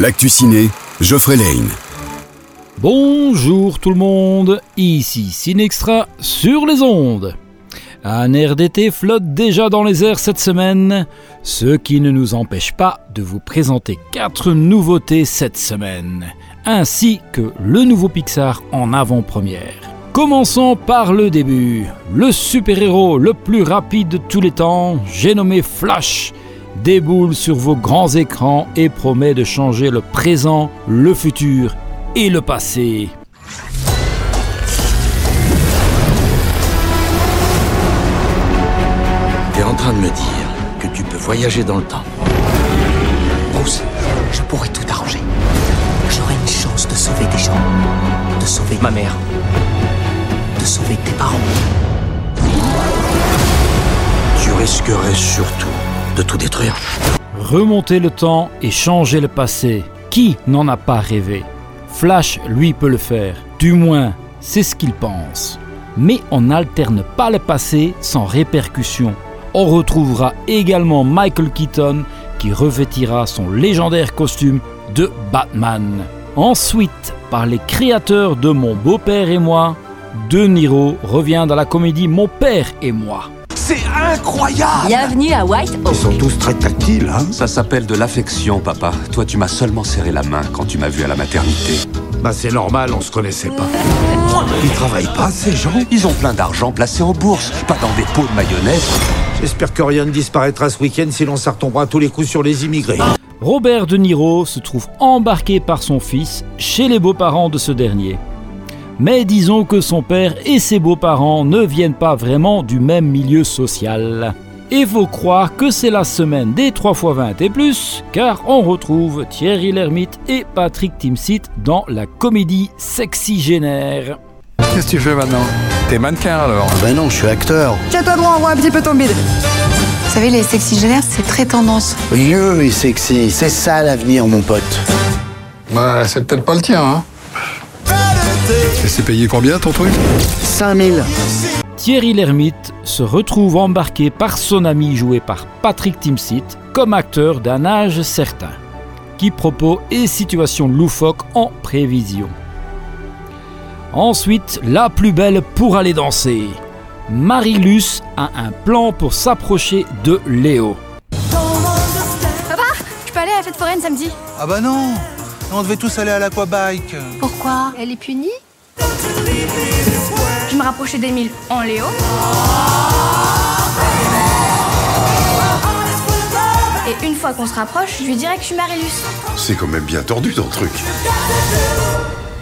L'actu ciné, Geoffrey Lane. Bonjour tout le monde, ici Cinextra sur les ondes. Un air d'été flotte déjà dans les airs cette semaine, ce qui ne nous empêche pas de vous présenter quatre nouveautés cette semaine, ainsi que le nouveau Pixar en avant-première. Commençons par le début. Le super-héros le plus rapide de tous les temps, j'ai nommé Flash, déboule sur vos grands écrans et promet de changer le présent, le futur et le passé. T'es en train de me dire que tu peux voyager dans le temps. Bruce, je pourrais tout arranger. J'aurais une chance de sauver des gens. De sauver ma mère. De sauver tes parents. Tu risquerais surtout tout détruire. Remonter le temps et changer le passé. Qui n'en a pas rêvé? Flash, lui, peut le faire. Du moins, c'est ce qu'il pense. Mais on n'alterne pas le passé sans répercussion. On retrouvera également Michael Keaton qui revêtira son légendaire costume de Batman. Ensuite, par les créateurs de Mon beau-père et moi, De Niro revient dans la comédie Mon père et moi. C'est incroyable Bienvenue à White Oak. Ils sont tous très tactiles, hein Ça s'appelle de l'affection, papa. Toi, tu m'as seulement serré la main quand tu m'as vu à la maternité. Bah c'est normal, on se connaissait pas. Ils travaillent pas, ces gens Ils ont plein d'argent placé en bourse, pas dans des pots de mayonnaise. J'espère que rien ne disparaîtra ce week-end sinon ça retombera à tous les coups sur les immigrés. Robert De Niro se trouve embarqué par son fils chez les beaux-parents de ce dernier. Mais disons que son père et ses beaux-parents ne viennent pas vraiment du même milieu social. Et faut croire que c'est la semaine des 3 x 20 et plus, car on retrouve Thierry Lhermitte et Patrick Timsit dans la comédie Sexy Génère. Qu'est-ce que tu fais maintenant? T'es mannequin alors? Ben non, je suis acteur. Tiens-toi droit, on voit un petit peu ton bide. Vous savez, les sexygénaires, c'est très tendance. Vieux et sexy, c'est ça l'avenir, mon pote. Bah, c'est peut-être pas le tien, hein Et c'est payé combien ton truc? 5000. Thierry Lhermitte se retrouve embarqué par son ami joué par Patrick Timsit comme acteur d'un âge certain, qui propose et situations loufoques en prévision. Ensuite, la plus belle pour aller danser. Marilus a un plan pour s'approcher de Léo. Papa, je peux aller à la fête foraine samedi? Ah bah non On devait tous aller à l'aquabike. Pourquoi Elle est punie Je me rapprochais d'Emile en Léo. Et une fois qu'on se rapproche, je lui dirais que je suis Marilus. C'est quand même bien tordu ton truc.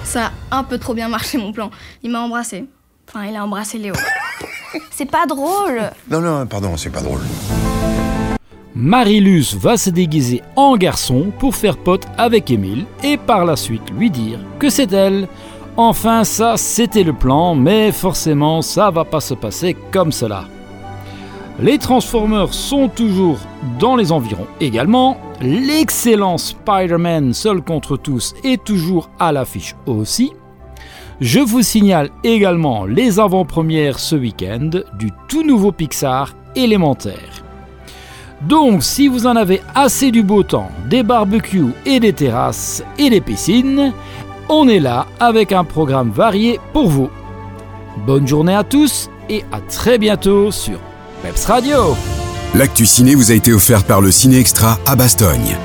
Ça a un peu trop bien marché mon plan. Il m'a embrassé. Enfin, il a embrassé Léo. C'est pas drôle. Non, non, pardon, c'est pas drôle. Marilus va se déguiser en garçon pour faire pote avec Émile et par la suite lui dire que c'est elle. Enfin, ça, c'était le plan, mais forcément, ça va pas se passer comme cela. Les Transformers sont toujours dans les environs également. L'excellent Spider-Man seul contre tous est toujours à l'affiche aussi. Je vous signale également les avant-premières ce week-end du tout nouveau Pixar élémentaire. Donc, si vous en avez assez du beau temps, des barbecues et des terrasses et des piscines, on est là avec un programme varié pour vous. Bonne journée à tous et à très bientôt sur Peps Radio. L'actu ciné vous a été offert par le Ciné Extra à Bastogne.